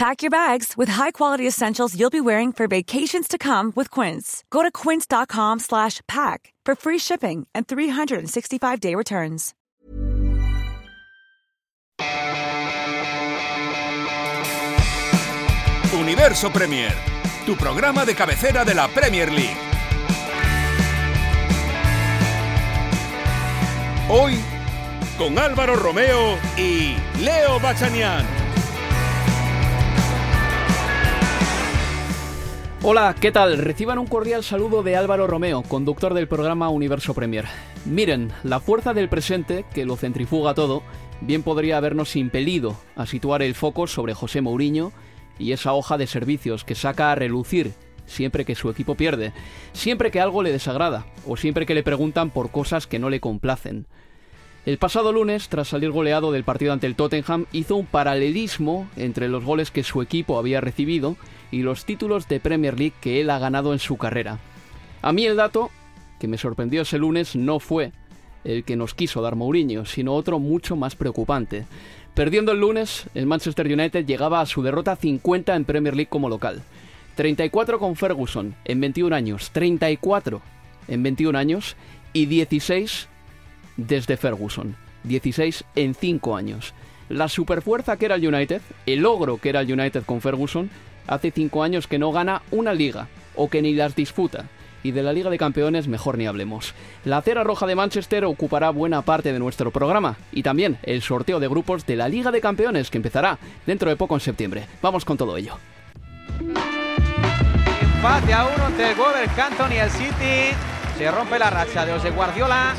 Pack your bags with high-quality essentials you'll be wearing for vacations to come with Quince. Go to quince.com/pack for free shipping and 365-day returns. Universo Premier, tu programa de cabecera de la Premier League. Hoy con Álvaro Romeo y Leo Bachanian. Hola, ¿qué tal? Reciban un cordial saludo de Álvaro Romeo, conductor del programa Universo Premier. Miren, la fuerza del presente, que lo centrifuga todo, bien podría habernos impelido a situar el foco sobre José Mourinho y esa hoja de servicios que saca a relucir siempre que su equipo pierde, siempre que algo le desagrada o siempre que le preguntan por cosas que no le complacen. El pasado lunes, tras salir goleado del partido ante el Tottenham, hizo un paralelismo entre los goles que su equipo había recibido y los títulos de Premier League que él ha ganado en su carrera. A mí el dato que me sorprendió ese lunes no fue el que nos quiso dar Mourinho, sino otro mucho más preocupante. Perdiendo el lunes, el Manchester United llegaba a su derrota 50 en Premier League como local. 34 con Ferguson en 21 años, 34 en 21 años y 16 desde Ferguson. 16 en 5 años. La superfuerza que era el United, el logro que era el United con Ferguson, hace 5 años que no gana una liga, o que ni las disputa. Y de la Liga de Campeones mejor ni hablemos. La cera roja de Manchester ocupará buena parte de nuestro programa y también el sorteo de grupos de la Liga de Campeones que empezará dentro de poco en septiembre. Vamos con todo ello. Empate a uno entre el Wolverhampton y el City. Se rompe la racha de de Guardiola.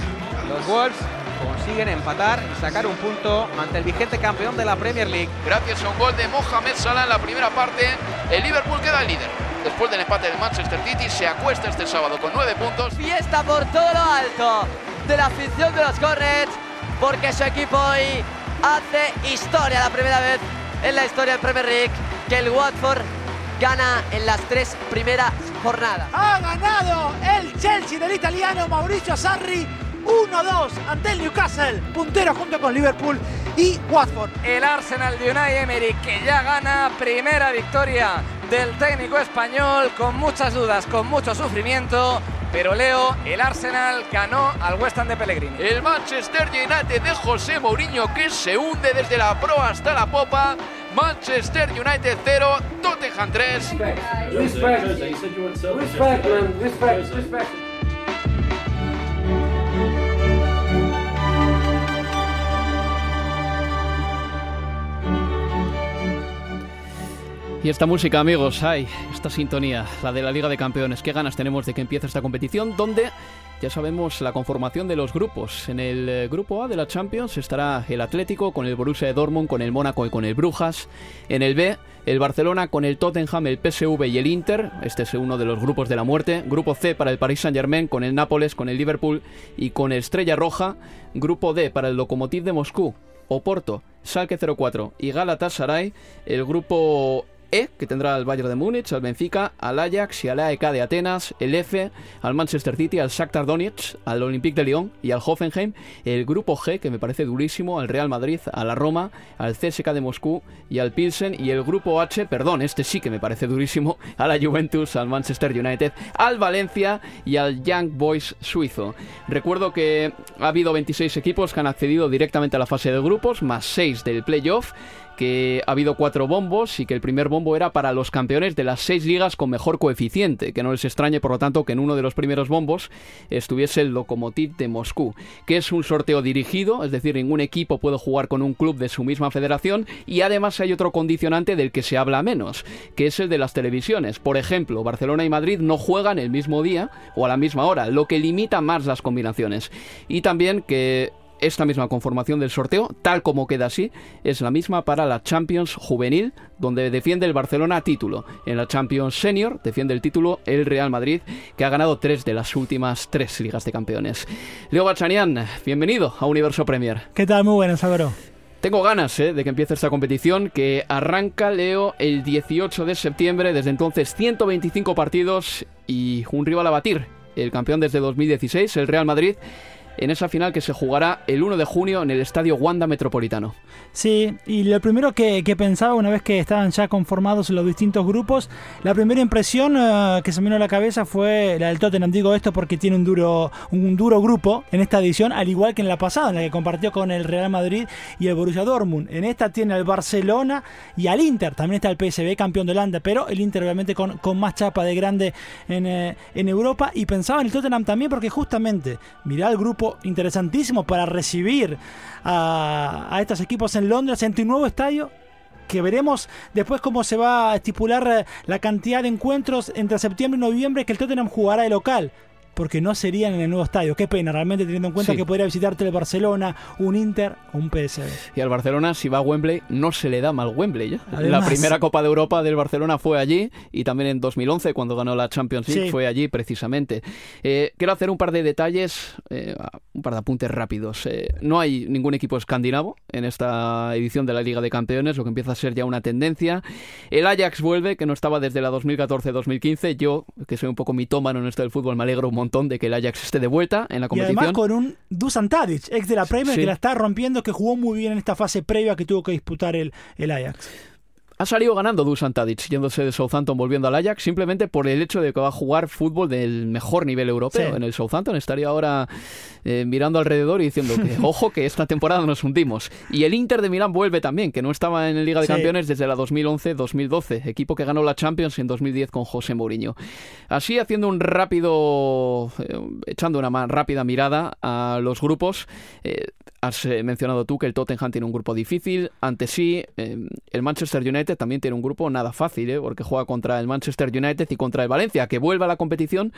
Los Wolves consiguen empatar y sacar un punto ante el vigente campeón de la Premier League. Gracias a un gol de Mohamed Salah en la primera parte, el Liverpool queda el líder. Después del empate del Manchester City, se acuesta este sábado con nueve puntos. Fiesta por todo lo alto de la afición de los Cornets, porque su equipo hoy hace historia la primera vez en la historia del Premier League que el Watford gana en las tres primeras jornadas. Ha ganado el Chelsea del italiano Mauricio Sarri 1-2 ante el Newcastle, puntero junto con Liverpool y Watford. El Arsenal de Unai Emery que ya gana primera victoria del técnico español con muchas dudas, con mucho sufrimiento. Pero Leo, el Arsenal ganó al West Ham de Pellegrini. El Manchester United de José Mourinho que se hunde desde la proa hasta la popa. Manchester United 0, Tottenham 3. Y esta música, amigos, ay, esta sintonía, la de la Liga de Campeones, qué ganas tenemos de que empiece esta competición, donde ya sabemos la conformación de los grupos. En el eh, grupo A de la Champions estará el Atlético con el Borussia de Dortmund, con el Mónaco y con el Brujas. En el B, el Barcelona con el Tottenham, el PSV y el Inter. Este es uno de los grupos de la muerte. Grupo C para el Paris Saint-Germain, con el Nápoles, con el Liverpool y con Estrella Roja. Grupo D para el Lokomotiv de Moscú, Oporto, Schalke 04 y Galatasaray. El grupo e, que tendrá al Bayern de Múnich, al Benfica, al Ajax y al AEK de Atenas, el F, al Manchester City, al Shakhtar Donetsk, al Olympique de Lyon y al Hoffenheim, el grupo G, que me parece durísimo, al Real Madrid, a la Roma, al CSK de Moscú y al Pilsen, y el grupo H, perdón, este sí que me parece durísimo, a la Juventus, al Manchester United, al Valencia y al Young Boys suizo. Recuerdo que ha habido 26 equipos que han accedido directamente a la fase de grupos, más 6 del playoff, que ha habido cuatro bombos y que el primer bombo era para los campeones de las seis ligas con mejor coeficiente, que no les extrañe por lo tanto que en uno de los primeros bombos estuviese el Lokomotiv de Moscú, que es un sorteo dirigido, es decir, ningún equipo puede jugar con un club de su misma federación y además hay otro condicionante del que se habla menos, que es el de las televisiones. Por ejemplo, Barcelona y Madrid no juegan el mismo día o a la misma hora, lo que limita más las combinaciones. Y también que esta misma conformación del sorteo, tal como queda así, es la misma para la Champions Juvenil, donde defiende el Barcelona título. En la Champions Senior defiende el título el Real Madrid, que ha ganado tres de las últimas tres ligas de campeones. Leo Bachanian, bienvenido a Universo Premier. ¿Qué tal? Muy buenas, Álvaro. Tengo ganas eh, de que empiece esta competición que arranca, Leo, el 18 de septiembre. Desde entonces 125 partidos y un rival a batir. El campeón desde 2016, el Real Madrid en esa final que se jugará el 1 de junio en el Estadio Wanda Metropolitano. Sí, y lo primero que, pensaba una vez que estaban ya conformados los distintos grupos, la primera impresión eh, que se me vino a la cabeza fue la del Tottenham. Digo esto porque tiene un duro, un duro grupo en esta edición, al igual que en la pasada, en la que compartió con el Real Madrid y el Borussia Dortmund. En esta tiene al Barcelona y al Inter. También está el PSV, campeón de Holanda, pero el Inter obviamente con, con más chapa de grande en, eh, en Europa. Y pensaba en el Tottenham también porque justamente, mirá el grupo interesantísimo para recibir a, estos equipos en Londres en tu nuevo estadio que veremos después cómo se va a estipular eh, la cantidad de encuentros entre septiembre y noviembre que el Tottenham jugará de local porque no serían en el nuevo estadio. Qué pena, realmente teniendo en cuenta que podría visitarte el Barcelona, un Inter o un PSV. Y al Barcelona, si va a Wembley, no se le da mal Wembley. la primera Copa de Europa del Barcelona fue allí y también en 2011, cuando ganó la Champions League, fue allí precisamente. Eh, quiero hacer un par de detalles, eh, un par de apuntes rápidos. Eh, no hay ningún equipo escandinavo en esta edición de la Liga de Campeones, lo que empieza a ser ya una tendencia. El Ajax vuelve, que no estaba desde la 2014-2015. Yo, que soy un poco mitómano en esto del fútbol, me alegro un montón de que el Ajax esté de vuelta en la competición. Y además con un Dusan Tadic, ex de la Premier, que la está rompiendo, que jugó muy bien en esta fase previa que tuvo que disputar el, el Ajax. Ha salido ganando Dusan Tadic, yéndose de Southampton volviendo al Ajax, simplemente por el hecho de que va a jugar fútbol del mejor nivel europeo en el Southampton. Estaría ahora eh, mirando alrededor y diciendo que, ojo, que esta temporada nos hundimos. Y el Inter de Milán vuelve también, que no estaba en la Liga de Campeones desde la 2011-2012, equipo que ganó la Champions en 2010 con José Mourinho. Así, haciendo un rápido, eh, echando una más rápida mirada a los grupos, eh, Has mencionado tú que el Tottenham tiene un grupo difícil. Ante sí, el Manchester United también tiene un grupo nada fácil, ¿eh? porque juega contra el Manchester United y contra el Valencia, que vuelve a la competición,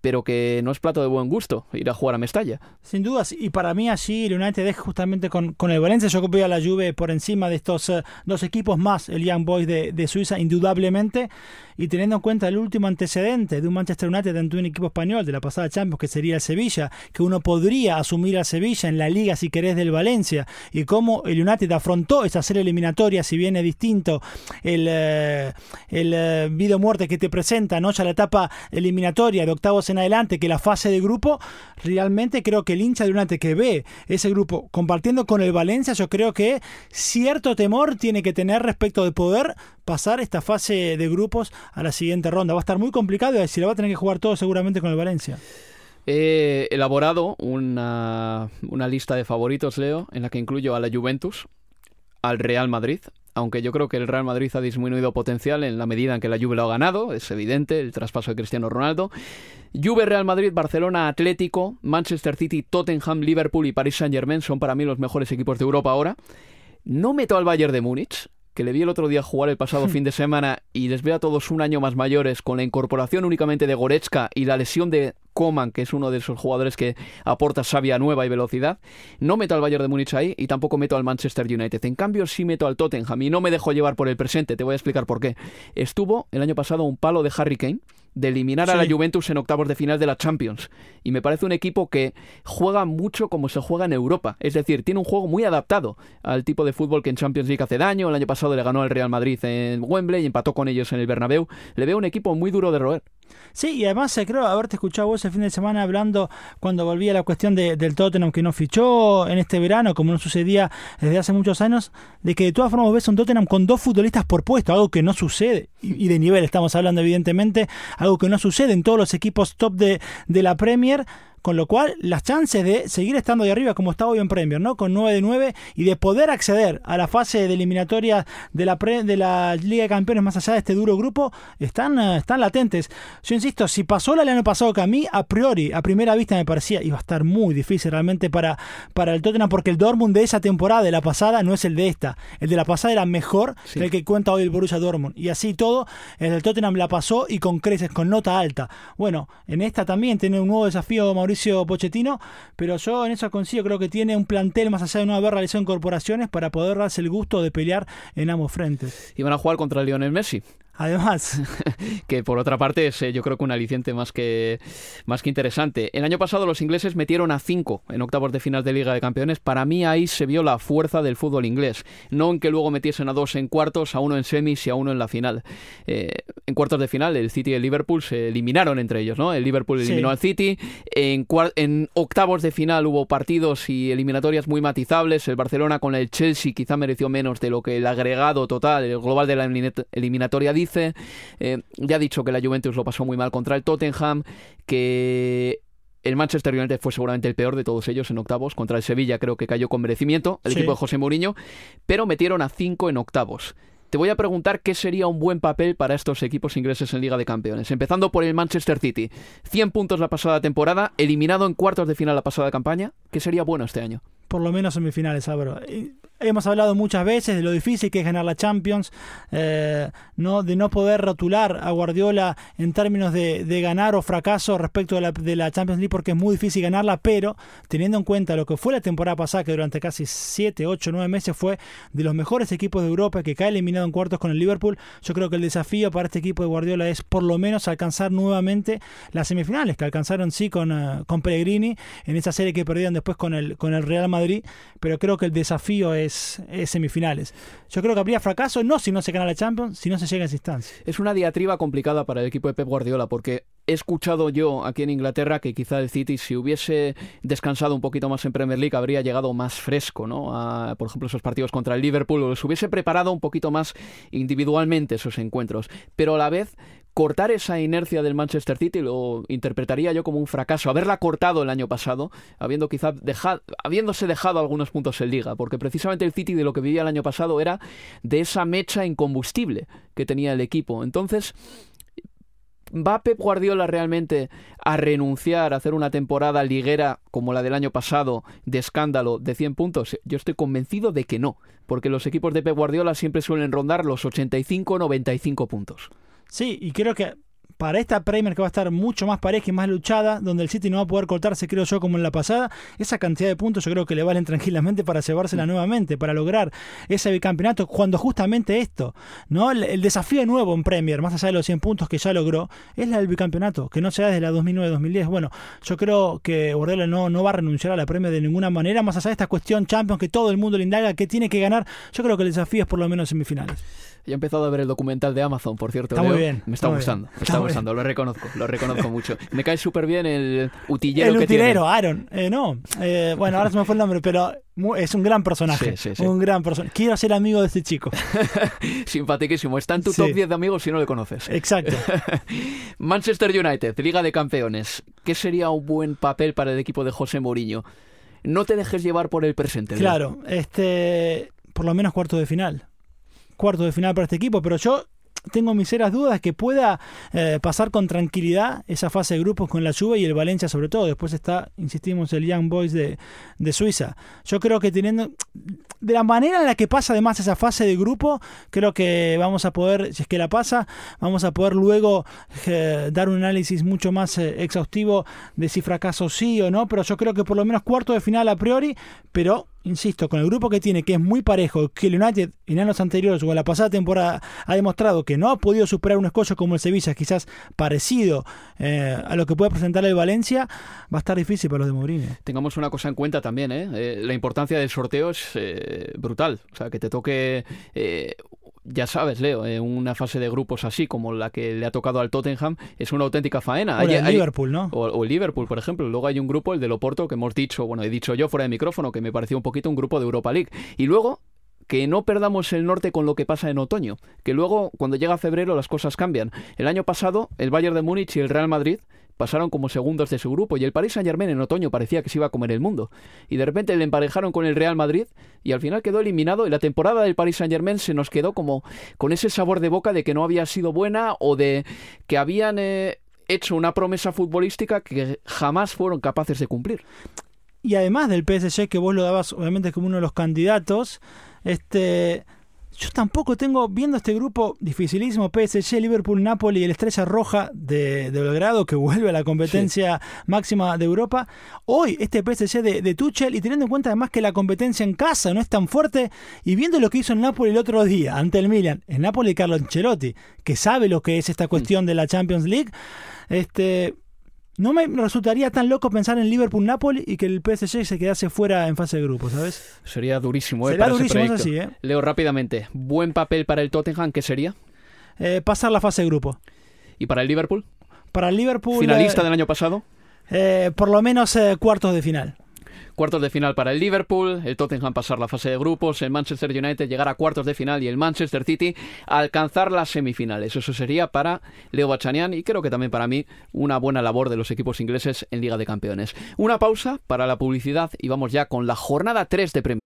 pero que no es plato de buen gusto ir a jugar a Mestalla. Sin dudas, y para mí así el United es justamente con, con el Valencia. Yo veo a la Juve por encima de estos dos equipos más, el Young Boys de, de Suiza, indudablemente y teniendo en cuenta el último antecedente de un Manchester United ante un equipo español de la pasada Champions que sería el Sevilla, que uno podría asumir a Sevilla en la liga si querés del Valencia y cómo el United afrontó esa serie eliminatoria, si bien es distinto el, eh, el eh, video muerte que te presenta ¿no? ya la etapa eliminatoria de octavos en adelante que la fase de grupo, realmente creo que el hincha de United que ve ese grupo compartiendo con el Valencia, yo creo que cierto temor tiene que tener respecto de poder pasar esta fase de grupos a la siguiente ronda. Va a estar muy complicado y se la va a tener que jugar todo seguramente con el Valencia. He elaborado una, una lista de favoritos, Leo, en la que incluyo a la Juventus, al Real Madrid, aunque yo creo que el Real Madrid ha disminuido potencial en la medida en que la Juve lo ha ganado, es evidente, el traspaso de Cristiano Ronaldo. Juve, Real Madrid, Barcelona, Atlético, Manchester City, Tottenham, Liverpool y Paris Saint-Germain son para mí los mejores equipos de Europa ahora. No meto al Bayern de Múnich, que le vi el otro día jugar el pasado fin de semana y les veo a todos un año más mayores con la incorporación únicamente de Goretzka y la lesión de Coman, que es uno de esos jugadores que aporta sabia nueva y velocidad. No meto al Bayern de Múnich ahí y tampoco meto al Manchester United. En cambio, sí meto al Tottenham y no me dejo llevar por el presente. Te voy a explicar por qué. Estuvo el año pasado un palo de Harry Kane de eliminar a la Juventus en octavos de final de la Champions. Y me parece un equipo que juega mucho como se juega en Europa. Es decir, tiene un juego muy adaptado al tipo de fútbol que en Champions League hace daño. El año pasado le ganó al Real Madrid en Wembley y empató con ellos en el Bernabéu. Le veo un equipo muy duro de roer. Sí, y además eh, creo haberte escuchado vos el fin de semana hablando cuando volvía la cuestión de, del Tottenham que no fichó en este verano, como no sucedía desde hace muchos años, de que de todas formas ves un Tottenham con dos futbolistas por puesto, algo que no sucede. Y de nivel estamos hablando evidentemente, algo que no sucede en todos los equipos top de, de la Premier con lo cual las chances de seguir estando de arriba como está hoy en Premier, ¿no? Con 9 de 9 y de poder acceder a la fase de eliminatoria de la, de la Liga de Campeones más allá de este duro grupo están, eh, están latentes. Yo insisto, si pasó el año pasado que a mí a priori, a primera vista me parecía iba a estar muy difícil realmente para, para el Tottenham porque el Dortmund de esa temporada, de la pasada, no es el de esta. El de la pasada era mejor que el que cuenta hoy el Borussia Dortmund. Y así todo, el del Tottenham la pasó y con creces, con nota alta. Bueno, en esta también tiene un nuevo desafío Mauricio Pochettino, pero yo en eso coincido, creo que tiene un plantel más allá de no haber realizado incorporaciones para poder darse el gusto de pelear en ambos frentes. Y van a jugar contra Lionel Messi. Además. que por otra parte es eh, yo creo que un aliciente más que, más que interesante. El año pasado los ingleses metieron a 5 en octavos de final de Liga de Campeones. Para mí ahí se vio la fuerza del fútbol inglés. No en que luego metiesen a dos en cuartos, a uno en semis y a uno en la final. Eh, en cuartos de final el City y el Liverpool se eliminaron entre ellos. ¿no? El Liverpool eliminó al City. En, en octavos de final hubo partidos y eliminatorias muy matizables. El Barcelona con el Chelsea quizá mereció menos de lo que el agregado total, el global de la eliminatoria dice eh, ya ha dicho que la Juventus lo pasó muy mal contra el Tottenham, que el Manchester United fue seguramente el peor de todos ellos en octavos. Contra el Sevilla creo que cayó con merecimiento el equipo de José Mourinho, pero metieron a cinco en octavos. Te voy a preguntar qué sería un buen papel para estos equipos ingleses en Liga de Campeones. Empezando por el Manchester City. 100 puntos la pasada temporada, eliminado en cuartos de final la pasada campaña. ¿Qué sería bueno este año? Por lo menos semifinales, Álvaro. Hemos hablado muchas veces de lo difícil que es ganar la Champions, eh, no, de no poder rotular a Guardiola en términos de, ganar o fracaso respecto de la, de la, Champions League porque es muy difícil ganarla, pero teniendo en cuenta lo que fue la temporada pasada, que durante casi 7, 8, 9 meses fue de los mejores equipos de Europa, que cae eliminado en cuartos con el Liverpool, yo creo que el desafío para este equipo de Guardiola es por lo menos alcanzar nuevamente las semifinales, que alcanzaron sí con, uh, con Pellegrini en esa serie que perdieron después con el, con el Real Madrid, pero creo que el desafío es semifinales. Yo creo que habría fracaso no si no se gana la Champions, si no se llega a esa instancia. Es una diatriba complicada para el equipo de Pep Guardiola porque he escuchado yo aquí en Inglaterra que quizá el City si hubiese descansado un poquito más en Premier League habría llegado más fresco, ¿no? A, por ejemplo, esos partidos contra el Liverpool o se hubiese preparado un poquito más individualmente esos encuentros, pero a la vez cortar esa inercia del Manchester City lo interpretaría yo como un fracaso. Haberla cortado el año pasado, habiendo quizá dejado, habiéndose dejado algunos puntos en liga, porque precisamente el City de lo que vivía el año pasado era de esa mecha incombustible que tenía el equipo. Entonces, ¿Va Pep Guardiola realmente a renunciar a hacer una temporada liguera como la del año pasado de escándalo de 100 puntos? Yo estoy convencido de que no, porque los equipos de Pep Guardiola siempre suelen rondar los 85-95 puntos. Sí, y creo que para esta Premier que va a estar mucho más pareja y más luchada, donde el City no va a poder cortarse, creo yo, como en la pasada, esa cantidad de puntos yo creo que le valen tranquilamente para llevársela mm. nuevamente, para lograr ese bicampeonato, cuando justamente esto, ¿no? El, desafío nuevo en Premier, más allá de los 100 puntos que ya logró, es la del bicampeonato, que no se da desde la 2009-2010. Bueno, yo creo que Guardiola no, no va a renunciar a la Premier de ninguna manera, más allá de esta cuestión Champions que todo el mundo le indaga que tiene que ganar, yo creo que el desafío es por lo menos semifinales. Ya he empezado a ver el documental de Amazon, por cierto. Está muy bien. Me está, gustando, me está, gustando, lo reconozco, lo reconozco mucho. Me cae súper bien el utillero el que utilero, Aaron. Eh, no, eh, bueno, ahora se me fue el nombre, pero es un gran personaje. Sí, sí, sí. Un gran personaje. Quiero ser amigo de este chico. Simpaticísimo. Está en tu top 10 de amigos si no le conoces. Exacto. Manchester United, Liga de Campeones. ¿Qué sería un buen papel para el equipo de José Mourinho? No te dejes llevar por el presente. Claro, este, por lo menos cuarto de final cuarto de final para este equipo, pero yo tengo mis serias dudas que pueda eh, pasar con tranquilidad esa fase de grupos con la Juve y el Valencia sobre todo. Después está, insistimos, el Young Boys de, de Suiza. Yo creo que teniendo, de la manera en la que pasa además esa fase de grupo, creo que vamos a poder, si es que la pasa, vamos a poder luego eh, dar un análisis mucho más eh, exhaustivo de si fracaso sí o no, pero yo creo que por lo menos cuarto de final a priori, pero insisto, con el grupo que tiene, que es muy parejo, que el United en años anteriores o en la pasada temporada ha demostrado que no ha podido superar un escollo como el Sevilla, quizás parecido eh, a lo que puede presentar el Valencia, va a estar difícil para los de Mourinho. Tengamos una cosa en cuenta también, ¿eh? eh la importancia del sorteo es eh, brutal. O sea, que te toque ya sabes, Leo, en una fase de grupos así como la que le ha tocado al Tottenham, es una auténtica faena. O el Liverpool, ¿no? O, el Liverpool, por ejemplo. Luego hay un grupo, el de Loporto, que hemos dicho, bueno, he dicho yo fuera de micrófono, que me pareció un poquito un grupo de Europa League. Y luego que no perdamos el norte con lo que pasa en otoño, que luego cuando llega febrero las cosas cambian. El año pasado el Bayern de Múnich y el Real Madrid pasaron como segundos de su grupo y el Paris Saint Germain en otoño parecía que se iba a comer el mundo. Y de repente le emparejaron con el Real Madrid y al final quedó eliminado y la temporada del Paris Saint Germain se nos quedó como con ese sabor de boca de que no había sido buena o de que habían eh, hecho una promesa futbolística que jamás fueron capaces de cumplir. Y además del PSG, que vos lo dabas obviamente como uno de los candidatos, este, yo tampoco tengo, viendo este grupo dificilísimo, PSG, Liverpool, Napoli y el Estrella Roja de, de Belgrado, que vuelve a la competencia máxima de Europa, hoy este PSG de, de, Tuchel, y teniendo en cuenta además que la competencia en casa no es tan fuerte, y viendo lo que hizo el Napoli el otro día ante el Milan, el Napoli Carlo Ancelotti, que sabe lo que es esta cuestión de la Champions League, este no me resultaría tan loco pensar en Liverpool-Napoli y que el PSG se quedase fuera en fase de grupo, ¿sabes? Sería durísimo, ¿eh? Sería para durísimo, ese así, ¿eh? Leo rápidamente. Buen papel para el Tottenham, ¿qué sería? Eh, pasar la fase de grupo. ¿Y para el Liverpool? Para el Liverpool... ¿Finalista eh, del año pasado? eh, por lo menos eh, cuartos de final. Cuartos de final para el Liverpool, el Tottenham pasar la fase de grupos, el Manchester United llegar a cuartos de final y el Manchester City alcanzar las semifinales. Eso sería para Leo Bachanian y creo que también para mí una buena labor de los equipos ingleses en Liga de Campeones. Una pausa para la publicidad y vamos ya con la jornada 3 de Premier.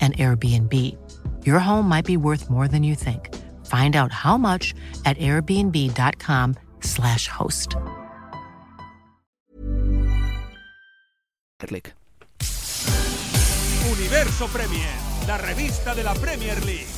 an Airbnb. Your home might be worth more than you think. Find out how much at airbnb.com/slash host. Universo Premier, la revista de la Premier League.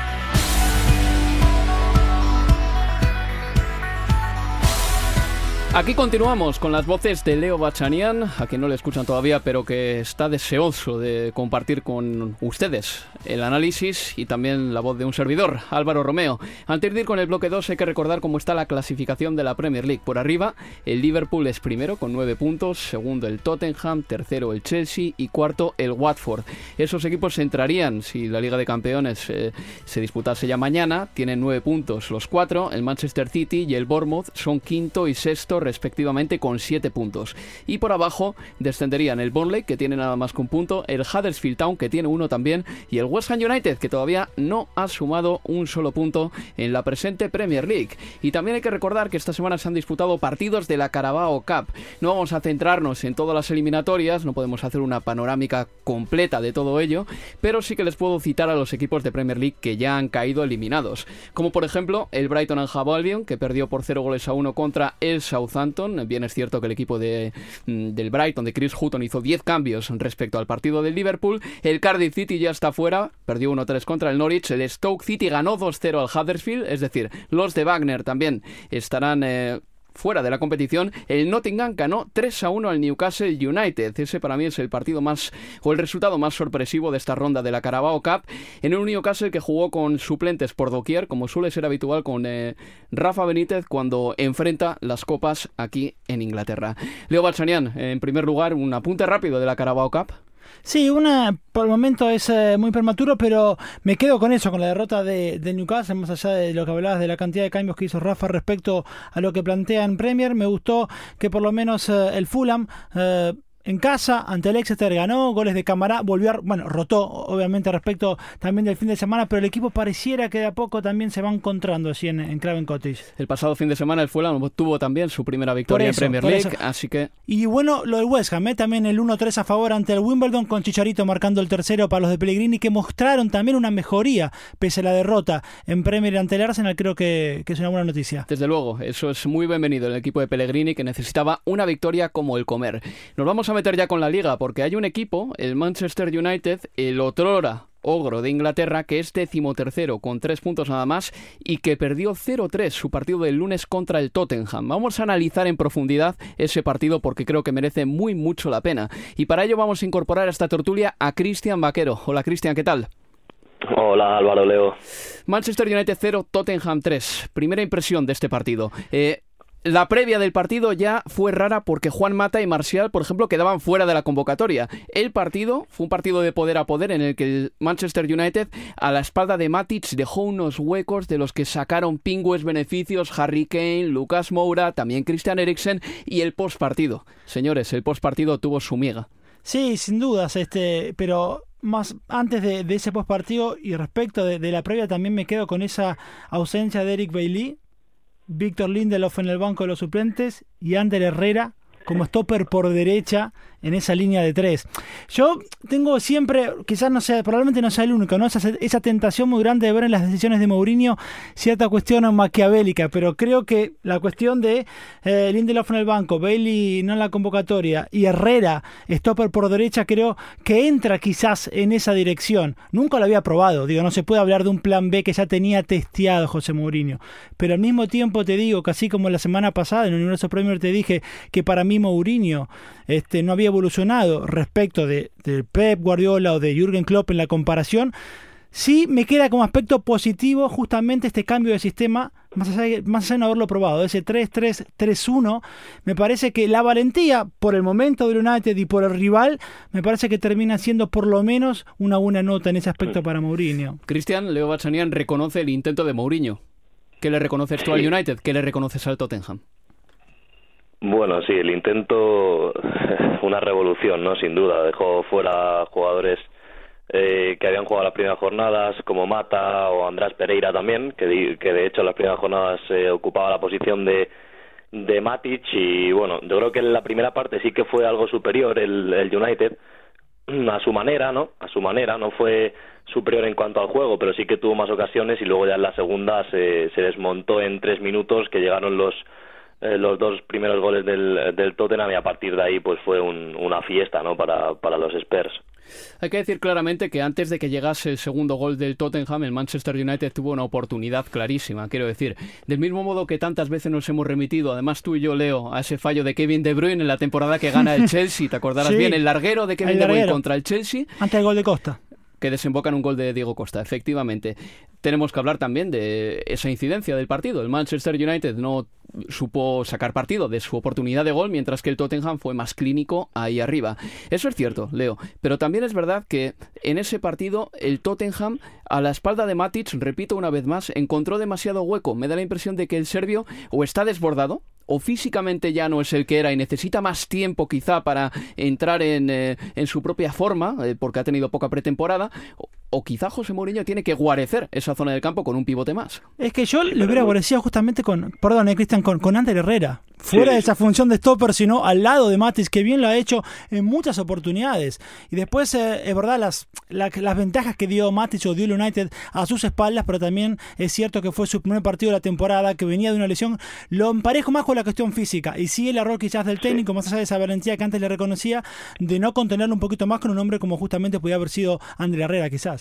Aquí continuamos con las voces de Leo Bachanian, a quien no le escuchan todavía, pero que está deseoso de compartir con ustedes el análisis y también la voz de un servidor, Álvaro Romeo. Antes de ir con el bloque 2 hay que recordar cómo está la clasificación de la Premier League. Por arriba, el Liverpool es primero con 9 puntos, segundo el Tottenham, tercero el Chelsea y cuarto el Watford. Esos equipos entrarían si la Liga de Campeones eh, se disputase ya mañana. Tienen 9 puntos los cuatro, el Manchester City y el Bournemouth son quinto y sexto respectivamente con 7 puntos. Y por abajo descenderían el Burnley, que tiene nada más que un punto, el Huddersfield Town, que tiene uno también, y el West Ham United, que todavía no ha sumado un solo punto en la presente Premier League. Y también hay que recordar que esta semana se han disputado partidos de la Carabao Cup. No vamos a centrarnos en todas las eliminatorias, no podemos hacer una panorámica completa de todo ello, pero sí que les puedo citar a los equipos de Premier League que ya han caído eliminados. Como por ejemplo el Brighton and Hove Albion, que perdió por 0 goles a 1 contra el Southampton. Bien es cierto que el equipo de, mm, del Brighton, de Chris Hutton, hizo 10 cambios respecto al partido del Liverpool. El Cardiff City ya está fuera, perdió 1-3 contra el Norwich. El Stoke City ganó 2-0 al Huddersfield, es decir, los de Wagner también estarán... Eh, fuera de la competición, el Nottingham ganó 3 a 1 al Newcastle United. Ese para mí es el partido más o el resultado más sorpresivo de esta ronda de la Carabao Cup en un Newcastle que jugó con suplentes por doquier, como suele ser habitual con eh, Rafa Benítez cuando enfrenta las copas aquí en Inglaterra. Leo Balsanian, en primer lugar, un apunte rápido de la Carabao Cup. Sí, una por el momento es eh, muy prematuro, pero me quedo con eso, con la derrota de, Newcastle, más allá de lo que hablabas de la cantidad de cambios que hizo Rafa respecto a lo que plantea en Premier. Me gustó que por lo menos eh, el Fulham eh, en casa ante el Exeter ganó, goles de Camará, volvió a, bueno, rotó obviamente respecto también del fin de semana, pero el equipo pareciera que de a poco también se va encontrando así en, en Craven Cottage. El pasado fin de semana el Fulham tuvo también su primera victoria en Premier League, así que... Y bueno, lo del West Ham, ¿eh? también el 1-3 a favor ante el Wimbledon con Chicharito marcando el tercero para los de Pellegrini que mostraron también una mejoría pese a la derrota en Premier ante el Arsenal, creo que, que es una buena noticia. Desde luego, eso es muy bienvenido el equipo de Pellegrini que necesitaba una victoria como el comer. Nos vamos a a meter ya con la liga porque hay un equipo, el Manchester United, el otrora ogro de Inglaterra, que es decimotercero con tres puntos nada más y que perdió 0-3 su partido del lunes contra el Tottenham. Vamos a analizar en profundidad ese partido porque creo que merece muy mucho la pena. Y para ello vamos a incorporar a esta tertulia a Cristian Vaquero. Hola Cristian, ¿qué tal? Hola Álvaro Leo. Manchester United 0, Tottenham 3. Primera impresión de este partido. Eh, la previa del partido ya fue rara porque Juan Mata y Marcial, por ejemplo, quedaban fuera de la convocatoria. El partido fue un partido de poder a poder en el que el Manchester United a la espalda de Matic dejó unos huecos de los que sacaron pingües beneficios Harry Kane, Lucas Moura, también Christian Eriksen y el postpartido. Señores, el postpartido tuvo su miga. Sí, sin dudas, este, pero más antes de, ese postpartido y respecto de, de, la previa también me quedo con esa ausencia de Eric Bailey Víctor Lindelof en el banco de los suplentes y Ander Herrera como stopper por derecha en esa línea de tres. Yo tengo siempre, quizás no sea, probablemente no sea el único, ¿no? Esa, esa tentación muy grande de ver en las decisiones de Mourinho cierta cuestión maquiavélica, pero creo que la cuestión de eh, Lindelof en el banco, Bailey no en la convocatoria y Herrera, stopper por derecha, creo que entra quizás en esa dirección. Nunca lo había probado, digo, no se puede hablar de un plan B que ya tenía testeado José Mourinho, pero al mismo tiempo te digo que así como la semana pasada en el Universo Premier te dije que para mí Mourinho este, no había evolucionado respecto de, Pep Guardiola o de Jürgen Klopp en la comparación, sí me queda como aspecto positivo justamente este cambio de sistema, más allá de, más allá de no haberlo probado, ese 3-3-3-1, me parece que la valentía por el momento del United y por el rival, me parece que termina siendo por lo menos una buena nota en ese aspecto para Mourinho. Cristian, Leo Bachanian reconoce el intento de Mourinho. ¿Qué le reconoces tú al United? ¿Qué le reconoces al Tottenham? Bueno, sí, el intento, una revolución, ¿no? Sin duda. Dejó fuera jugadores eh, que habían jugado las primeras jornadas, como Mata o András Pereira también, que, de hecho en las primeras jornadas eh, ocupaba la posición de, de Matic. Y bueno, yo creo que en la primera parte sí que fue algo superior el, el United, a su manera, ¿no? A su manera, no fue superior en cuanto al juego, pero sí que tuvo más ocasiones y luego ya en la segunda se, se desmontó en tres minutos que llegaron los eh, los dos primeros goles del, del Tottenham y a partir de ahí pues fue una fiesta ¿no? para, para los Spurs. Hay que decir claramente que antes de que llegase el segundo gol del Tottenham, el Manchester United tuvo una oportunidad clarísima. Quiero decir, del mismo modo que tantas veces nos hemos remitido, además tú y yo, Leo, a ese fallo de Kevin De Bruyne en la temporada que gana el Chelsea. ¿Te acordarás bien? El larguero de Kevin De Bruyne contra el Chelsea. Antes del gol de Costa que desemboca en un gol de Diego Costa, efectivamente. Tenemos que hablar también de esa incidencia del partido. El Manchester United no supo sacar partido de su oportunidad de gol, mientras que el Tottenham fue más clínico ahí arriba. Eso es cierto, Leo, pero también es verdad que en ese partido el Tottenham, a la espalda de Matic, repito una vez más, encontró demasiado hueco. Me da la impresión de que el serbio o está desbordado, o físicamente ya no es el que era y necesita más tiempo quizá para entrar en, eh, en su propia forma, eh, porque ha tenido poca pretemporada, o, quizá José Mourinho tiene que guarecer esa zona del campo con un pivote más. Es que yo le hubiera guarecido justamente con, perdón, eh, Cristian, con, con Ander Herrera fuera de esa función de stopper, sino al lado de Matis, que bien lo ha hecho en muchas oportunidades. Y después, eh, es verdad, las, las ventajas que dio Matis o dio el United a sus espaldas, pero también es cierto que fue su primer partido de la temporada, que venía de una lesión. Lo emparejo más con la cuestión física. Y sí el error quizás del técnico, más allá de esa valentía que antes le reconocía, de no contenerlo un poquito más con un hombre como justamente podía haber sido André Herrera, quizás.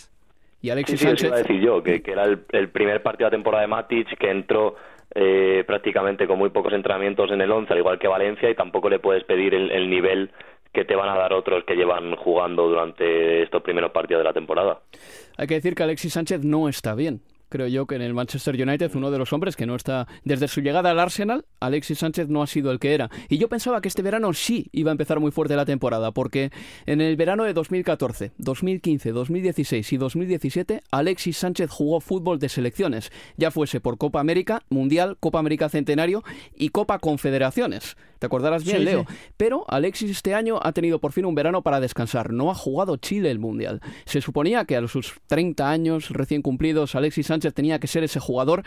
Y Alexis Sánchez. decir yo, que, era el, el primer partido de la temporada de Matic, que entró eh, prácticamente con muy pocos entrenamientos en el 11, al igual que Valencia, y tampoco le puedes pedir el, nivel que te van a dar otros que llevan jugando durante estos primeros partidos de la temporada. Hay que decir que Alexis Sánchez no está bien creo yo que en el Manchester United uno de los hombres que no está desde su llegada al Arsenal, Alexis Sánchez no ha sido el que era. Y yo pensaba que este verano sí iba a empezar muy fuerte la temporada, porque en el verano de 2014, 2015, 2016 y 2017 Alexis Sánchez jugó fútbol de selecciones, ya fuese por Copa América, Mundial, Copa América Centenario y Copa Confederaciones. Te acordarás bien, Leo. Pero Alexis este año ha tenido por fin un verano para descansar. No ha jugado Chile el Mundial. Se suponía que a sus 30 años recién cumplidos Alexis Sánchez tenía que ser ese jugador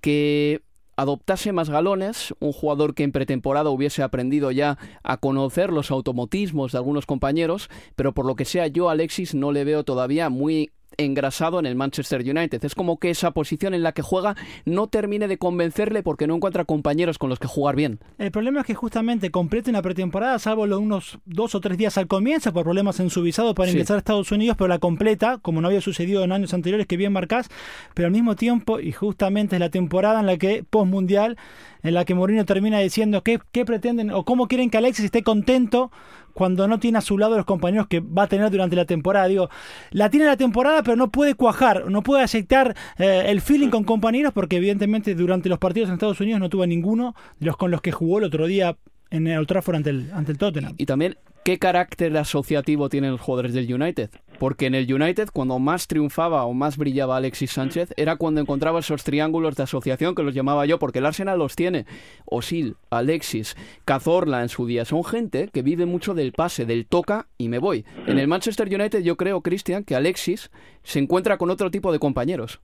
que adoptase más galones, un jugador que en pretemporada hubiese aprendido ya a conocer los automotismos de algunos compañeros, pero por lo que sea yo Alexis no le veo todavía muy engrasado en el Manchester United. Es como que esa posición en la que juega no termine de convencerle porque no encuentra compañeros con los que jugar bien. El problema es que justamente complete una pretemporada, salvo los unos dos o tres días al comienzo por problemas en su visado para ingresar a Estados Unidos, pero la completa, como no había sucedido en años anteriores, que bien marcás, pero al mismo tiempo, y justamente es la temporada en la que, post mundial, en la que Mourinho termina diciendo qué, pretenden o cómo quieren que Alexis esté contento cuando no tiene a su lado los compañeros que va a tener durante la temporada. Digo, la tiene la temporada, pero no puede cuajar, no puede aceptar eh, el feeling con compañeros, porque evidentemente durante los partidos en Estados Unidos no tuvo ninguno de los con los que jugó el otro día en el Trafford ante el, ante el Tottenham. Y también, ¿qué carácter asociativo tienen los jugadores del United? Porque en el United, cuando más triunfaba o más brillaba Alexis Sánchez, era cuando encontraba esos triángulos de asociación que los llamaba yo, porque el Arsenal los tiene. Osil, Alexis, Cazorla en su día. Son gente que vive mucho del pase, del toca y me voy. En el Manchester United yo creo, Cristian, que Alexis se encuentra con otro tipo de compañeros.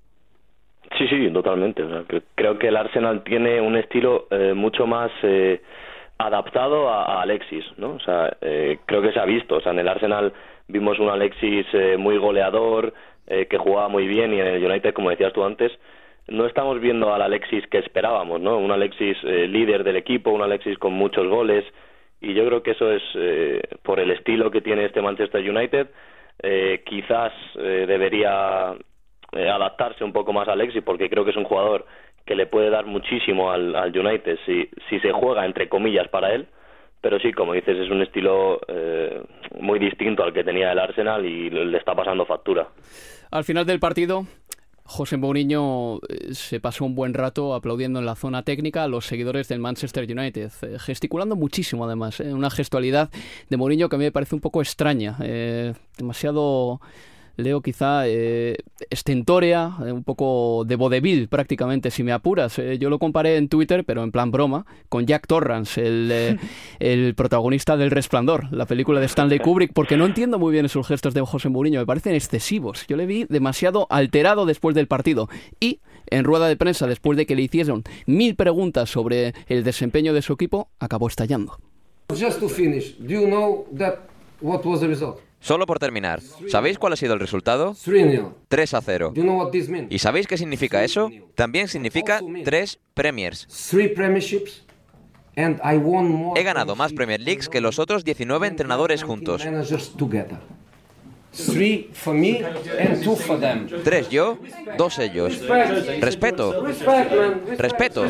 Sí, sí, totalmente. creo que el Arsenal tiene un estilo eh, mucho más... Eh, adaptado a, Alexis, ¿no? O sea, eh, creo que se ha visto. O sea, en el Arsenal vimos un Alexis eh, muy goleador, eh, que jugaba muy bien, y en el United, como decías tú antes, no estamos viendo al Alexis que esperábamos, ¿no? Un Alexis líder del equipo, un Alexis con muchos goles, y yo creo que eso es por el estilo que tiene este Manchester United. quizás debería adaptarse un poco más a Alexis, porque creo que es un jugador que le puede dar muchísimo al, United si, si se juega entre comillas para él pero sí, como dices, es un estilo eh, muy distinto al que tenía el Arsenal y le está pasando factura. Al final del partido, José Mourinho eh, se pasó un buen rato aplaudiendo en la zona técnica a los seguidores del Manchester United, eh, gesticulando muchísimo además, una gestualidad de Mourinho que a mí me parece un poco extraña, demasiado leo quizá eh, estentórea, eh, un poco de vodevil prácticamente, si me apuras. Eh, yo lo comparé en Twitter, pero en plan broma, con Jack Torrance, el, el protagonista del Resplandor, la película de Stanley Kubrick, porque no entiendo muy bien esos gestos de José Mourinho, me parecen excesivos. Yo le vi demasiado alterado después del partido. Y en rueda de prensa, después de que le hicieron mil preguntas sobre el desempeño de su equipo, acabó estallando. Just to finish, do you know that what was the result? Solo por terminar, ¿sabéis cuál ha sido el resultado? 3 a 0. ¿Y sabéis qué significa eso? También significa tres Premiers. He ganado más Premier Leagues que los otros 19 entrenadores juntos. Tres yo, dos ellos. Respeto. Respeto.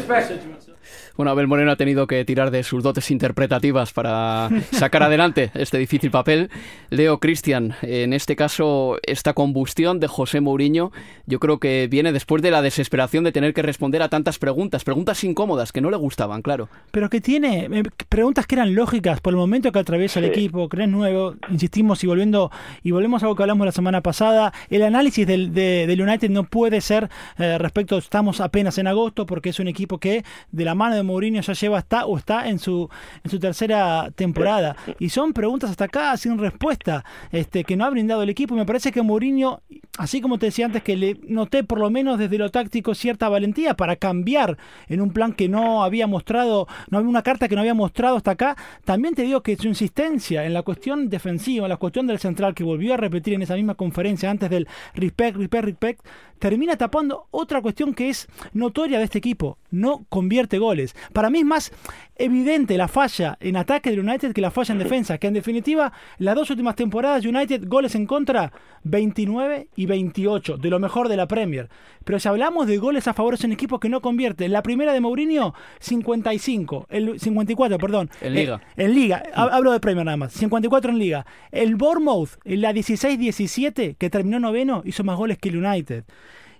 Bueno, Abel Moreno ha tenido que tirar de sus dotes interpretativas para sacar adelante este difícil papel. Leo Cristian, en este caso, esta combustión de José Mourinho, yo creo que viene después de la desesperación de tener que responder a tantas preguntas, preguntas incómodas que no le gustaban, claro. Pero que tiene eh, preguntas que eran lógicas por el momento que atraviesa el equipo, que es nuevo, insistimos y volviendo y volvemos a lo que hablamos la semana pasada, el análisis del, de, United no puede ser eh, respecto, estamos apenas en agosto porque es un equipo que de la mano de Mourinho ya lleva está o está en su en su tercera temporada. Y son preguntas hasta acá sin respuesta este que no ha brindado el equipo. Y me parece que Mourinho así como te decía antes que le noté por lo menos desde lo táctico cierta valentía para cambiar en un plan que no había mostrado no había una carta que no había mostrado hasta acá. También te digo que su insistencia en la cuestión defensiva en la cuestión del central que volvió a repetir en esa misma conferencia antes del respect respect respect termina tapando otra cuestión que es notoria de este equipo. No convierte goles. Para mí es más evidente la falla en ataque del United que la falla en defensa. Que en definitiva, las dos últimas temporadas, United goles en contra 29 y 28, de lo mejor de la Premier. Pero si hablamos de goles a favor, es un equipo que no convierte. La primera de Mourinho, 55, el 54, perdón. En Liga. Eh, en Liga, hablo de Premier nada más. 54 en Liga. El Bournemouth, en la 16-17, que terminó noveno, hizo más goles que el United.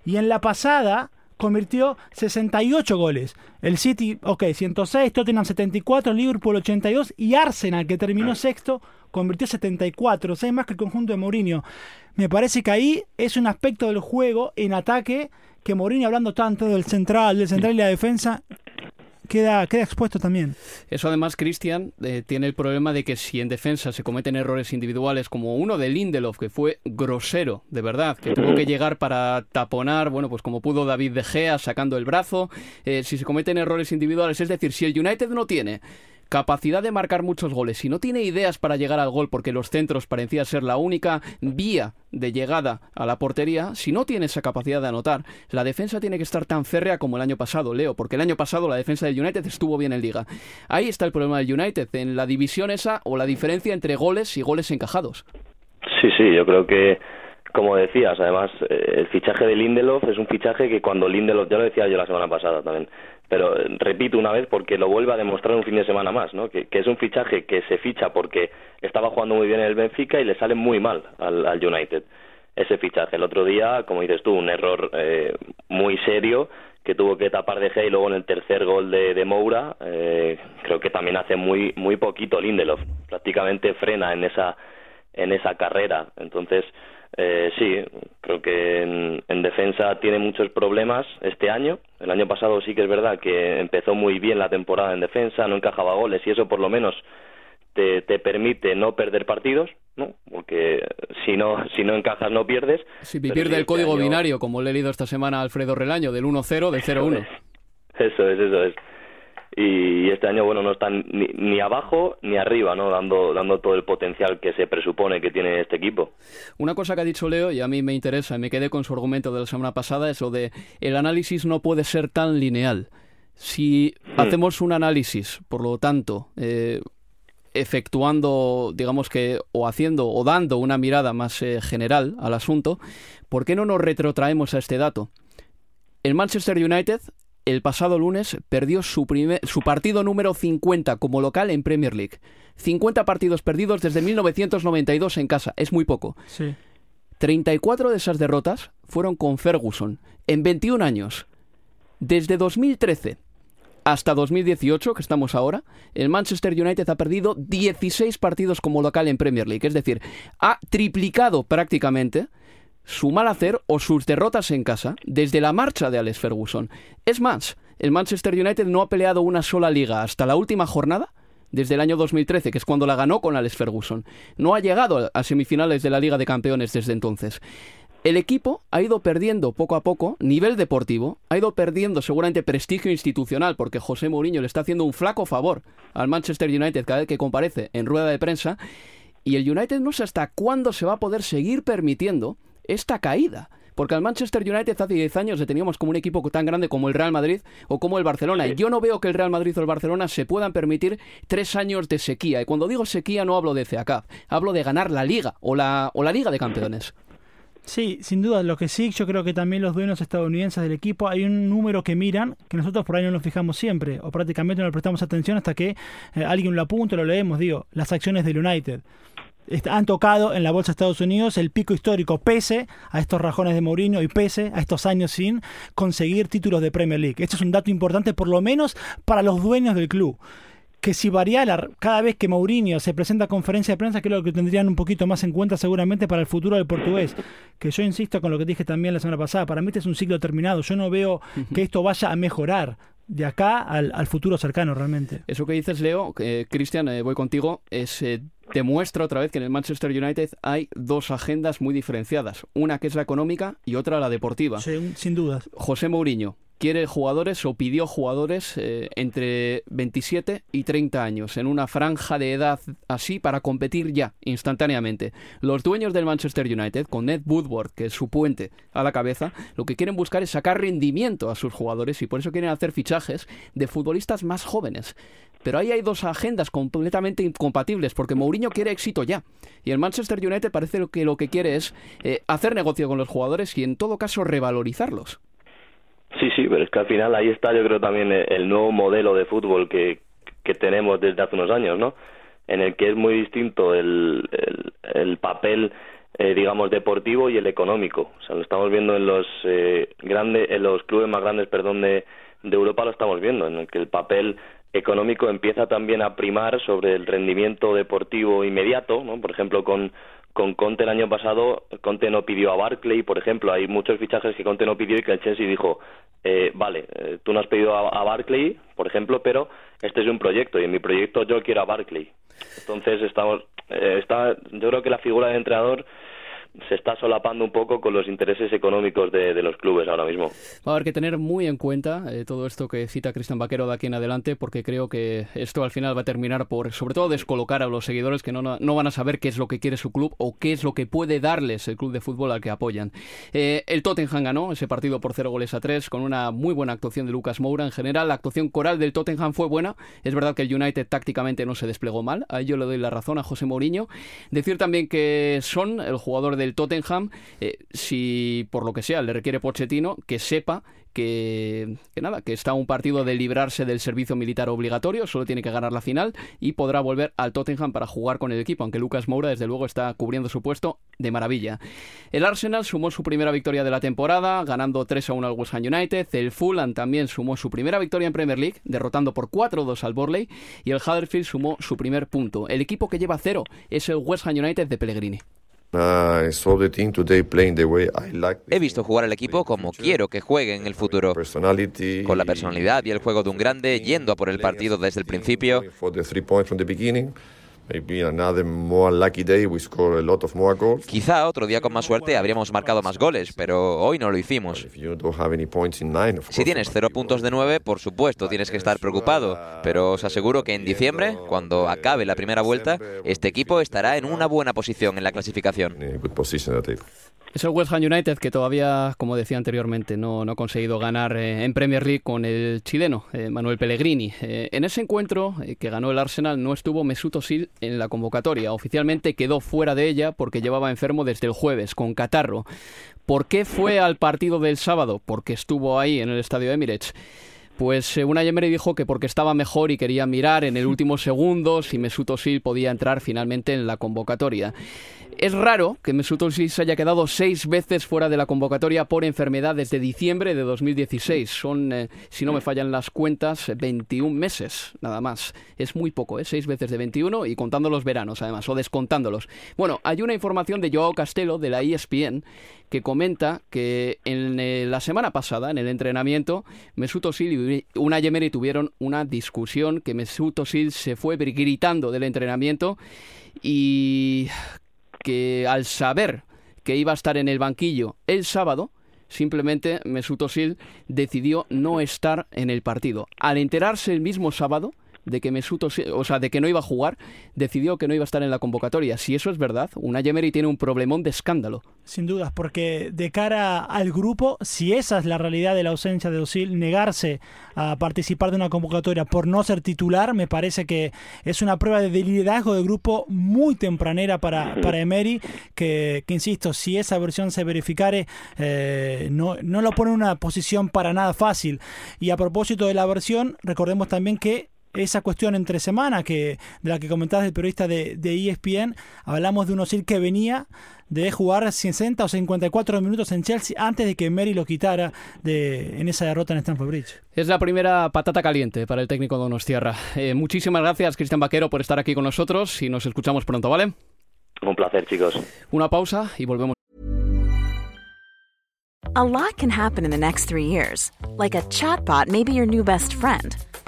Y en la pasada convirtió 68 goles. El City, ok, 106, Tottenham 74, Liverpool 82 y Arsenal, que terminó sexto, convirtió 74, 6 más que el conjunto de Mourinho. Me parece que ahí es un aspecto del juego en ataque que Mourinho, hablando tanto del central, del central y la defensa, queda, queda expuesto también. Eso además, Cristian, eh, tiene el problema de que si en defensa se cometen errores individuales como uno de Lindelof, que fue grosero, de verdad, que tuvo que llegar para taponar, bueno, pues como pudo David De Gea sacando el brazo, eh, si se cometen errores individuales, es decir, si el United no tiene capacidad de marcar muchos goles, si no tiene ideas para llegar al gol porque los centros parecían ser la única vía de llegada a la portería, si no tiene esa capacidad de anotar, la defensa tiene que estar tan férrea como el año pasado, Leo, porque el año pasado la defensa del United estuvo bien en liga. Ahí está el problema del United, en la división esa o la diferencia entre goles y goles encajados. Sí, sí, yo creo que como decías, además, eh, el fichaje de Lindelof es un fichaje que cuando Lindelof, ya lo decía yo la semana pasada también, pero eh, repito una vez porque lo vuelve a demostrar un fin de semana más, ¿no? Que, es un fichaje que se ficha porque estaba jugando muy bien en el Benfica y le sale muy mal al, United ese fichaje. El otro día, como dices tú, un error eh, muy serio que tuvo que tapar de Gea y luego en el tercer gol de, de Moura, eh, creo que también hace muy muy poquito Lindelof, prácticamente frena en esa en esa carrera. Entonces, eh, sí, creo que en, defensa tiene muchos problemas este año. El año pasado sí que es verdad que empezó muy bien la temporada en defensa, no encajaba goles y eso por lo menos te, te permite no perder partidos, ¿no? Porque si no si no encajas no pierdes. Si pierde el este código binario, como le he leído esta semana a Alfredo Relaño, del 1-0, del 0-1. Eso es, eso es y este año bueno no están ni, abajo ni arriba no dando dando todo el potencial que se presupone que tiene este equipo una cosa que ha dicho Leo y a mí me interesa y me quedé con su argumento de la semana pasada es lo de el análisis no puede ser tan lineal si hmm. hacemos un análisis por lo tanto eh, efectuando digamos que o haciendo o dando una mirada más eh, general al asunto ¿por qué no nos retrotraemos a este dato? el Manchester United el pasado lunes perdió su, su partido número 50 como local en Premier League. 50 partidos perdidos desde 1992 en casa. Es muy poco. Sí. 34 de esas derrotas fueron con Ferguson en 21 años. Desde 2013 hasta 2018, que estamos ahora, el Manchester United ha perdido 16 partidos como local en Premier League. Es decir, ha triplicado prácticamente su mal hacer o sus derrotas en casa desde la marcha de Alex Ferguson. Es más, el Manchester United no ha peleado una sola liga hasta la última jornada desde el año 2013, que es cuando la ganó con Alex Ferguson. No ha llegado a semifinales de la Liga de Campeones desde entonces. El equipo ha ido perdiendo poco a poco nivel deportivo, ha ido perdiendo seguramente prestigio institucional, porque José Mourinho le está haciendo un flaco favor al Manchester United cada vez que comparece en rueda de prensa, y el United no sé hasta cuándo se va a poder seguir permitiendo esta caída. Porque al Manchester United hace 10 años le teníamos como un equipo tan grande como el Real Madrid o como el Barcelona. Y yo no veo que el Real Madrid o el Barcelona se puedan permitir tres años de sequía. Y cuando digo sequía no hablo de CACAF, hablo de ganar la Liga o la, o la Liga de Campeones. Sí, sin duda. Lo que sí, yo creo que también los dueños estadounidenses del equipo, hay un número que miran, que nosotros por ahí no nos fijamos siempre, o prácticamente no le prestamos atención hasta que eh, alguien lo apunta, lo leemos, digo, las acciones del United han tocado en la bolsa de Estados Unidos el pico histórico, pese a estos rajones de Mourinho y pese a estos años sin conseguir títulos de Premier League. Esto es un dato importante, por lo menos para los dueños del club. Que si variara cada vez que Mourinho se presenta a conferencia de prensa, creo que tendrían un poquito más en cuenta seguramente para el futuro del portugués. Que yo insisto con lo que dije también la semana pasada, para mí este es un ciclo terminado. Yo no veo que esto vaya a mejorar de acá al, futuro cercano realmente. Eso que dices, Leo, eh, Cristian, eh, voy contigo, es eh, demuestra otra vez que en el Manchester United hay dos agendas muy diferenciadas, una que es la económica y otra la deportiva. sin dudas. José Mourinho, quiere jugadores o pidió jugadores eh, entre 27 y 30 años, en una franja de edad así para competir ya, instantáneamente. Los dueños del Manchester United, con Ned Woodward, que es su puente a la cabeza, lo que quieren buscar es sacar rendimiento a sus jugadores y por eso quieren hacer fichajes de futbolistas más jóvenes. Pero ahí hay dos agendas completamente incompatibles, porque Mourinho quiere éxito ya. Y el Manchester United parece que lo que quiere es eh, hacer negocio con los jugadores y en todo caso revalorizarlos. Sí, sí, pero es que al final ahí está yo creo también el nuevo modelo de fútbol que, que tenemos desde hace unos años, ¿no? En el que es muy distinto el, el, papel, eh, digamos, deportivo y el económico. O sea, lo estamos viendo en los eh, grandes, en los clubes más grandes, perdón, de, de Europa lo estamos viendo, en el que el papel económico empieza también a primar sobre el rendimiento deportivo inmediato, ¿no? Por ejemplo, con con Conte el año pasado, Conte no pidió a Barclay, por ejemplo, hay muchos fichajes que Conte no pidió y que el Chelsea dijo, eh, vale, eh, tú no has pedido a, Barclay, por ejemplo, pero este es un proyecto y en mi proyecto yo quiero a Barclay. Entonces estamos, eh, está, yo creo que la figura del entrenador se está solapando un poco con los intereses económicos de, los clubes ahora mismo. Va a haber que tener muy en cuenta eh, todo esto que cita Cristian Vaquero de aquí en adelante, porque creo que esto al final va a terminar por, sobre todo, descolocar a los seguidores que no, no van a saber qué es lo que quiere su club o qué es lo que puede darles el club de fútbol al que apoyan. Eh, el Tottenham ganó ese partido por cero goles a tres con una muy buena actuación de Lucas Moura. En general, la actuación coral del Tottenham fue buena. Es verdad que el United tácticamente no se desplegó mal. A ello le doy la razón a José Mourinho. Decir también que Son, el jugador del Tottenham, eh, si por lo que sea le requiere Pochettino, que sepa que, nada, que está un partido de librarse del servicio militar obligatorio, solo tiene que ganar la final y podrá volver al Tottenham para jugar con el equipo, aunque Lucas Moura desde luego está cubriendo su puesto de maravilla. El Arsenal sumó su primera victoria de la temporada, ganando 3 a 1 al West Ham United, el Fulham también sumó su primera victoria en Premier League, derrotando por 4-2 al Borley, y el Huddersfield sumó su primer punto. El equipo que lleva cero es el West Ham United de Pellegrini. He visto jugar al equipo como quiero que juegue en el futuro, con la personalidad y el juego de un grande, yendo a por el partido desde el principio. Quizá otro día con más suerte habríamos marcado más goles, pero hoy no lo hicimos. Si tienes cero puntos de nueve, por supuesto tienes que estar preocupado, pero os aseguro que en diciembre, cuando acabe la primera vuelta, este equipo estará en una buena posición en la clasificación. Es el West Ham United que todavía, como decía anteriormente, no, no ha conseguido ganar eh, en Premier League con el chileno eh, Manuel Pellegrini. Eh, en ese encuentro que ganó el Arsenal no estuvo Mesut Özil en la convocatoria. Oficialmente quedó fuera de ella porque llevaba enfermo desde el jueves con catarro. ¿Por qué fue al partido del sábado? Porque estuvo ahí en el estadio Emirates. Pues una Emery dijo que porque estaba mejor y quería mirar en el último segundo si Mesut Özil podía entrar finalmente en la convocatoria. Es raro que Mesut Özil se haya quedado seis veces fuera de la convocatoria por enfermedad desde diciembre de 2016. Son, eh, si no me fallan las cuentas, 21 meses, nada más. Es muy poco, ¿eh? Seis veces de 21 y contando los veranos, además, o descontándolos. Bueno, hay una información de Joao Castelo, de la ESPN, que comenta que en eh, la semana pasada, en el entrenamiento, Mesut Özil y una Emery tuvieron una discusión, que Mesut Özil se fue gritando del entrenamiento y que al saber que iba a estar en el banquillo el sábado, simplemente Mesut Özil decidió no estar en el partido. Al enterarse el mismo sábado de que Mesut o sea, de que no iba a jugar, decidió que no iba a estar en la convocatoria. Si eso es verdad, una Emery tiene un problemón de escándalo. Sin dudas, porque de cara al grupo, si esa es la realidad de la ausencia de Osil, negarse a participar de una convocatoria por no ser titular, me parece que es una prueba de liderazgo de grupo muy tempranera para, para Emery, que, insisto, si esa versión se verificare, eh, no, no lo pone en una posición para nada fácil. Y a propósito de la versión, recordemos también que esa cuestión entre semana que de la que comentabas del periodista de, de ESPN, hablamos de un Osil que venía de jugar 60 o 54 minutos en Chelsea antes de que Mary lo quitara de, en esa derrota en Stamford Bridge. Es la primera patata caliente para el técnico Donostierra. Eh, muchísimas gracias, Cristian Vaquero, por estar aquí con nosotros y nos escuchamos pronto, ¿vale? Un placer, chicos. Una pausa y volvemos. A lot can happen in the next three years. Like a chatbot may be your new best friend.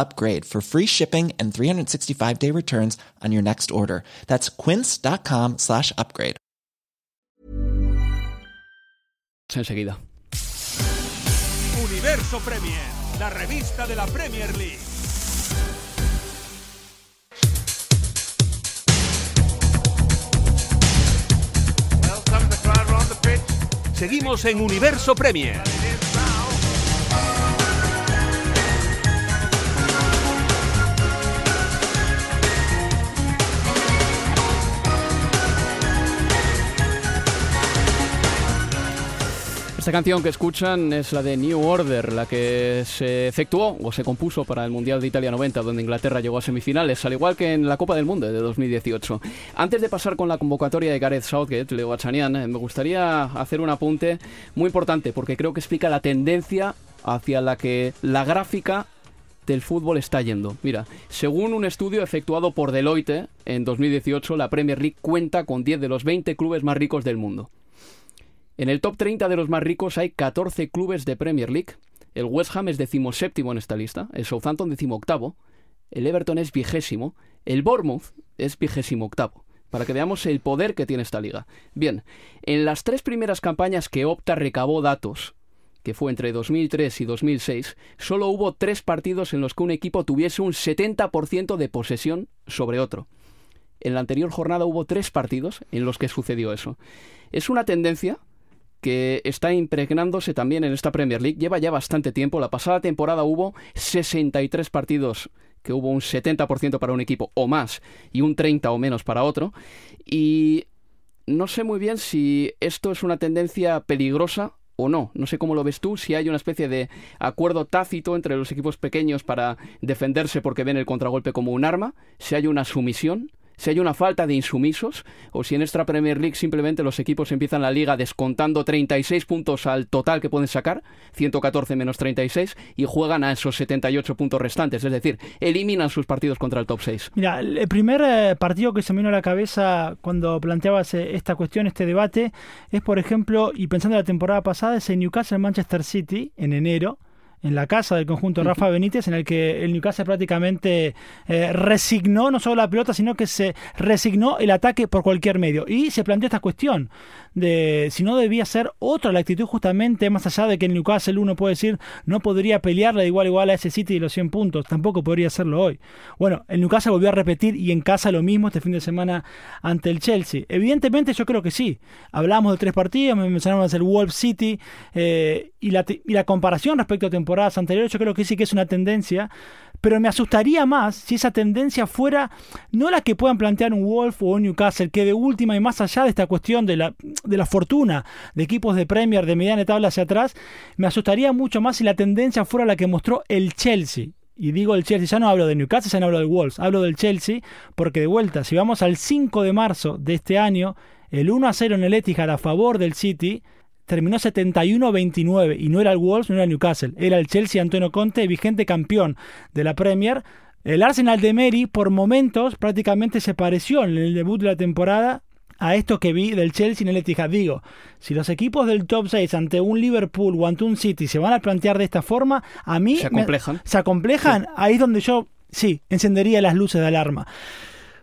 upgrade for free shipping and 365 day returns on your next order. That's quince.com slash upgrade. Enseguida. Universo Premier, la revista de la Premier League. Seguimos en Universo Premier. Esta canción que escuchan es la de New Order, la que se efectuó o se compuso para el Mundial de Italia 90, donde Inglaterra llegó a semifinales, al igual que en la Copa del Mundo de 2018. Antes de pasar con la convocatoria de Gareth Southgate, Leo Achanian, eh, me gustaría hacer un apunte muy importante, porque creo que explica la tendencia hacia la que la gráfica del fútbol está yendo. Mira, según un estudio efectuado por Deloitte en 2018, la Premier League cuenta con 10 de los 20 clubes más ricos del mundo. En el top 30 de los más ricos hay 14 clubes de Premier League. El West Ham es decimoséptimo en esta lista, el Southampton decimoctavo, el Everton es vigésimo, el Bournemouth es vigésimo octavo. Para que veamos el poder que tiene esta liga. Bien, en las tres primeras campañas que Opta recabó datos, que fue entre 2003 y 2006, solo hubo tres partidos en los que un equipo tuviese un 70% de posesión sobre otro. En la anterior jornada hubo tres partidos en los que sucedió eso. Es una tendencia que está impregnándose también en esta Premier League. Lleva ya bastante tiempo. La pasada temporada hubo 63 partidos que hubo un 70% para un equipo o más y un 30 o menos para otro. Y no sé muy bien si esto es una tendencia peligrosa o no. No sé cómo lo ves tú, si hay una especie de acuerdo tácito entre los equipos pequeños para defenderse porque ven el contragolpe como un arma, si hay una sumisión si hay una falta de insumisos o si en esta Premier League simplemente los equipos empiezan la liga descontando 36 puntos al total que pueden sacar, 114 menos 36, y juegan a esos 78 puntos restantes, es decir, eliminan sus partidos contra el top 6. Mira, el primer eh, partido que se me vino a la cabeza cuando planteabas eh, esta cuestión, este debate, es por ejemplo, y pensando en la temporada pasada, es el Newcastle-Manchester City en enero en la casa del conjunto Rafa Benítez, en el que el Newcastle prácticamente eh, resignó no solo la pelota, sino que se resignó el ataque por cualquier medio. Y se planteó esta cuestión de si no debía ser otra la actitud justamente, más allá de que el Newcastle uno puede decir no podría pelearle igual igual a ese City de los 100 puntos, tampoco podría hacerlo hoy. Bueno, el Newcastle volvió a repetir y en casa lo mismo este fin de semana ante el Chelsea. Evidentemente yo creo que sí. Hablamos de tres partidos, me mencionamos el Wolf City eh, y, la, y la comparación respecto a temporadas anteriores, yo creo que sí que es una tendencia pero me asustaría más si esa tendencia fuera no la que puedan plantear un Wolf o un Newcastle, que de última y más allá de esta cuestión de la, de la fortuna de equipos de Premier de mediana tabla hacia atrás, me asustaría mucho más si la tendencia fuera la que mostró el Chelsea. Y digo el Chelsea, ya no hablo de Newcastle, ya no hablo del Wolves, hablo del Chelsea, porque de vuelta, si vamos al 5 de marzo de este año, el 1 a 0 en el Etihad a favor del City, terminó 71-29 y no era el Wolves, no era el Newcastle, era el Chelsea Antonio Conte, vigente campeón de la Premier. El Arsenal de Mary por momentos prácticamente se pareció en el debut de la temporada a esto que vi del Chelsea en el Etihad. Digo, si los equipos del top 6 ante un Liverpool o ante un City se van a plantear de esta forma, a mí... Se acomplejan. se acomplejan, ahí es donde yo, sí, encendería las luces de alarma.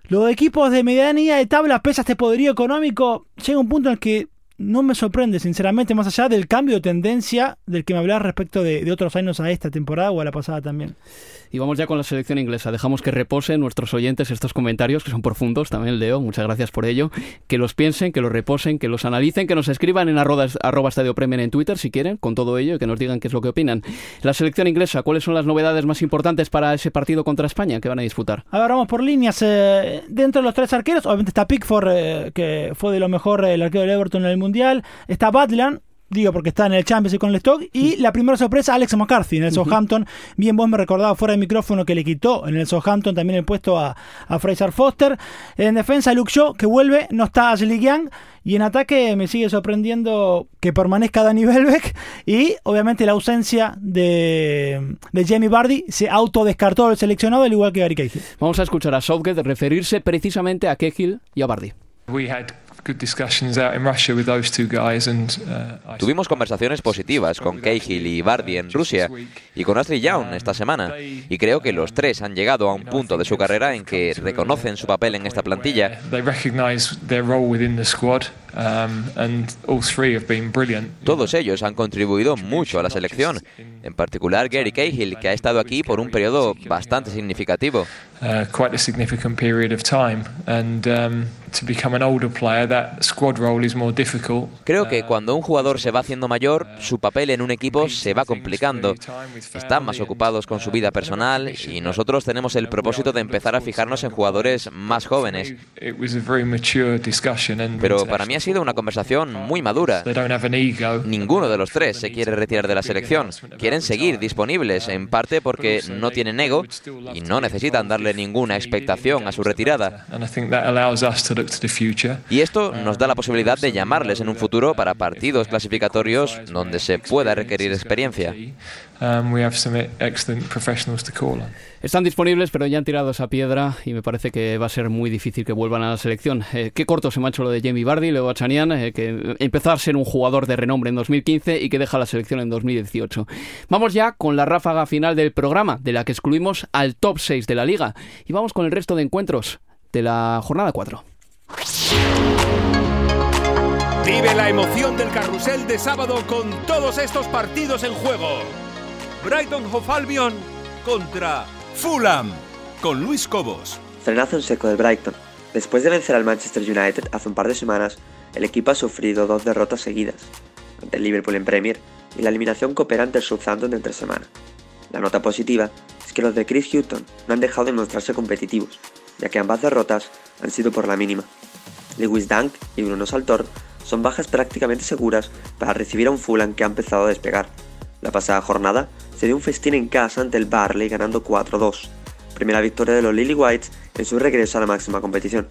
Los equipos de medianía de tabla, pese a este poderío económico, llega un punto en el que no me sorprende, sinceramente, más allá del cambio de tendencia del que me hablaba respecto de, de otros años a esta temporada o a la pasada también. Y vamos ya con la selección inglesa. Dejamos que reposen nuestros oyentes estos comentarios, que son profundos, también leo, muchas gracias por ello. Que los piensen, que los reposen, que los analicen, que nos escriban en arroba, arroba Estadio Premier en Twitter si quieren, con todo ello, y que nos digan qué es lo que opinan. La selección inglesa, ¿cuáles son las novedades más importantes para ese partido contra España que van a disputar? A ver, vamos por líneas. Eh, dentro de los tres arqueros, obviamente está Pickford, eh, que fue de lo mejor el arquero del Everton en el Mundial. Está Badland, Digo, porque está en el Champions y con el Stock. Y la primera sorpresa, Alex McCarthy en el Southampton. Bien, vos me recordaba fuera de micrófono que le quitó en el Southampton también el puesto a, a Fraser Foster. En defensa, Luke Shaw, que vuelve. No está Ashley Young. Y en ataque me sigue sorprendiendo que permanezca Danny Welbeck. Y obviamente la ausencia de, de Jamie Bardi se autodescartó el seleccionado, al igual que Gary Cahill. Vamos a escuchar a Southgate referirse precisamente a Cahill y a Bardi. Tuvimos conversaciones positivas con Cahill y Bardi en Rusia y con Ashley Young esta semana. y creo que los tres han llegado a un punto de su carrera en que reconocen su papel en esta plantilla. Todos ellos han contribuido mucho a la selección, en particular Gary Cahill, que ha estado aquí por un periodo bastante significativo. Creo que cuando un jugador se va haciendo mayor, su papel en un equipo se va complicando. Están más ocupados con su vida personal y nosotros tenemos el propósito de empezar a fijarnos en jugadores más jóvenes. Pero para mí ha sido una conversación muy madura. Ninguno de los tres se quiere retirar de la selección. Quieren seguir disponibles, en parte porque no tienen ego y no necesitan darle ninguna expectación a su retirada. Y esto nos da la posibilidad de llamarles en un futuro para partidos clasificatorios donde se pueda requerir experiencia. Están disponibles, pero ya han tirado esa piedra y me parece que va a ser muy difícil que vuelvan a la selección. Eh, qué corto se me ha hecho lo de Jamie Vardy, luego a Chanian, eh, que empezó a ser un jugador de renombre en 2015 y que deja la selección en 2018. Vamos ya con la ráfaga final del programa, de la que excluimos al top 6 de la liga. Y vamos con el resto de encuentros de la jornada 4. Vive la emoción del carrusel de sábado con todos estos partidos en juego. Brighton Hove Albion contra Fulham con Luis Cobos. Frenazo en seco del Brighton. Después de vencer al Manchester United hace un par de semanas, el equipo ha sufrido dos derrotas seguidas, ante el Liverpool en Premier y la eliminación cooperante del Southampton entre semana. La nota positiva es que los de Chris Hutton no han dejado de mostrarse competitivos, ya que ambas derrotas han sido por la mínima. Lewis Dunk y Bruno Saltor son bajas prácticamente seguras para recibir a un Fulham que ha empezado a despegar. La pasada jornada se dio un festín en casa ante el Barley ganando 4-2, primera victoria de los Lily Whites en su regreso a la máxima competición.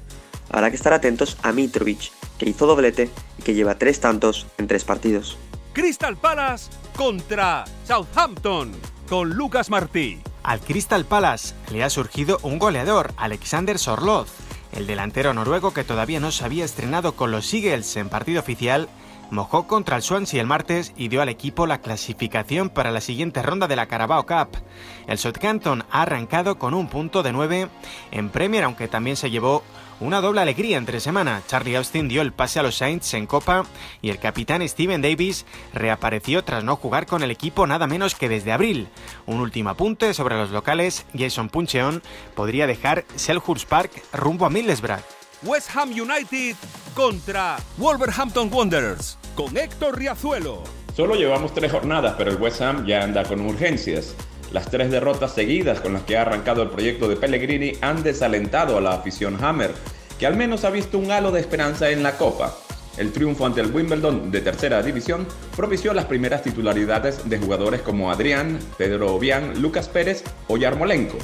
Habrá que estar atentos a Mitrovic, que hizo doblete y que lleva tres tantos en tres partidos. Crystal Palace contra Southampton con Lucas Martí. Al Crystal Palace le ha surgido un goleador, Alexander Sorloz. El delantero noruego que todavía no se había estrenado con los Eagles en partido oficial mojó contra el Swansea el martes y dio al equipo la clasificación para la siguiente ronda de la Carabao Cup. El Southampton ha arrancado con un punto de 9 en Premier, aunque también se llevó una doble alegría entre semana. Charlie Austin dio el pase a los Saints en Copa y el capitán Steven Davis reapareció tras no jugar con el equipo nada menos que desde abril. Un último apunte sobre los locales, Jason Puncheon podría dejar Selhurst Park rumbo a Middlesbrough. West Ham United contra Wolverhampton Wanderers con Héctor Riazuelo. Solo llevamos tres jornadas, pero el West Ham ya anda con urgencias. Las tres derrotas seguidas con las que ha arrancado el proyecto de Pellegrini han desalentado a la afición Hammer, que al menos ha visto un halo de esperanza en la Copa. El triunfo ante el Wimbledon de tercera división propició las primeras titularidades de jugadores como Adrián, Pedro Obián, Lucas Pérez o Yarmolenko.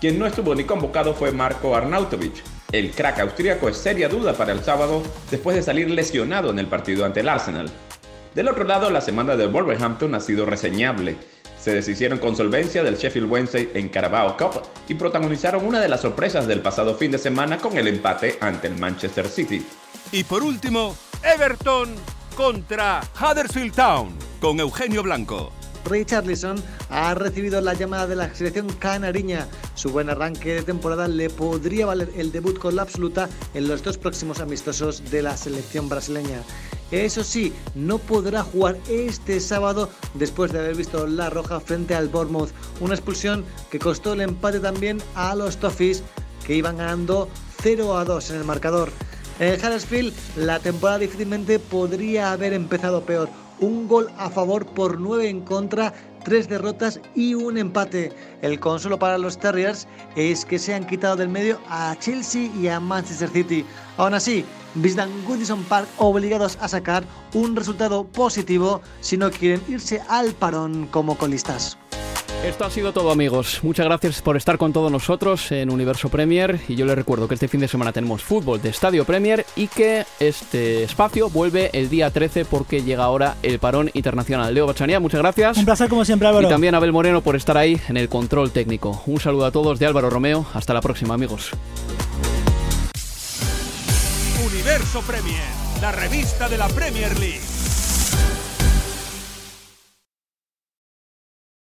Quien no estuvo ni convocado fue Marco Arnautovic. El crack austríaco es seria duda para el sábado después de salir lesionado en el partido ante el Arsenal. Del otro lado, la semana del Wolverhampton ha sido reseñable. Se deshicieron con solvencia del Sheffield Wednesday en Carabao Cup y protagonizaron una de las sorpresas del pasado fin de semana con el empate ante el Manchester City. Y por último, Everton contra Huddersfield Town con Eugenio Blanco. Richarlison ha recibido la llamada de la selección canariña. Su buen arranque de temporada le podría valer el debut con la absoluta en los dos próximos amistosos de la selección brasileña. Eso sí, no podrá jugar este sábado después de haber visto la roja frente al Bournemouth. Una expulsión que costó el empate también a los Toffees que iban ganando 0 a 2 en el marcador. En Huddersfield la temporada difícilmente podría haber empezado peor. Un gol a favor por 9 en contra, tres derrotas y un empate. El consuelo para los Terriers es que se han quitado del medio a Chelsea y a Manchester City. Aún así, visitan Goodison Park obligados a sacar un resultado positivo si no quieren irse al parón como colistas. Esto ha sido todo amigos. Muchas gracias por estar con todos nosotros en Universo Premier y yo les recuerdo que este fin de semana tenemos fútbol de Estadio Premier y que este espacio vuelve el día 13 porque llega ahora el parón internacional. Leo Bachanía, muchas gracias. Un placer como siempre Álvaro. Y también Abel Moreno por estar ahí en el control técnico. Un saludo a todos de Álvaro Romeo. Hasta la próxima amigos. Universo Premier, la revista de la Premier League.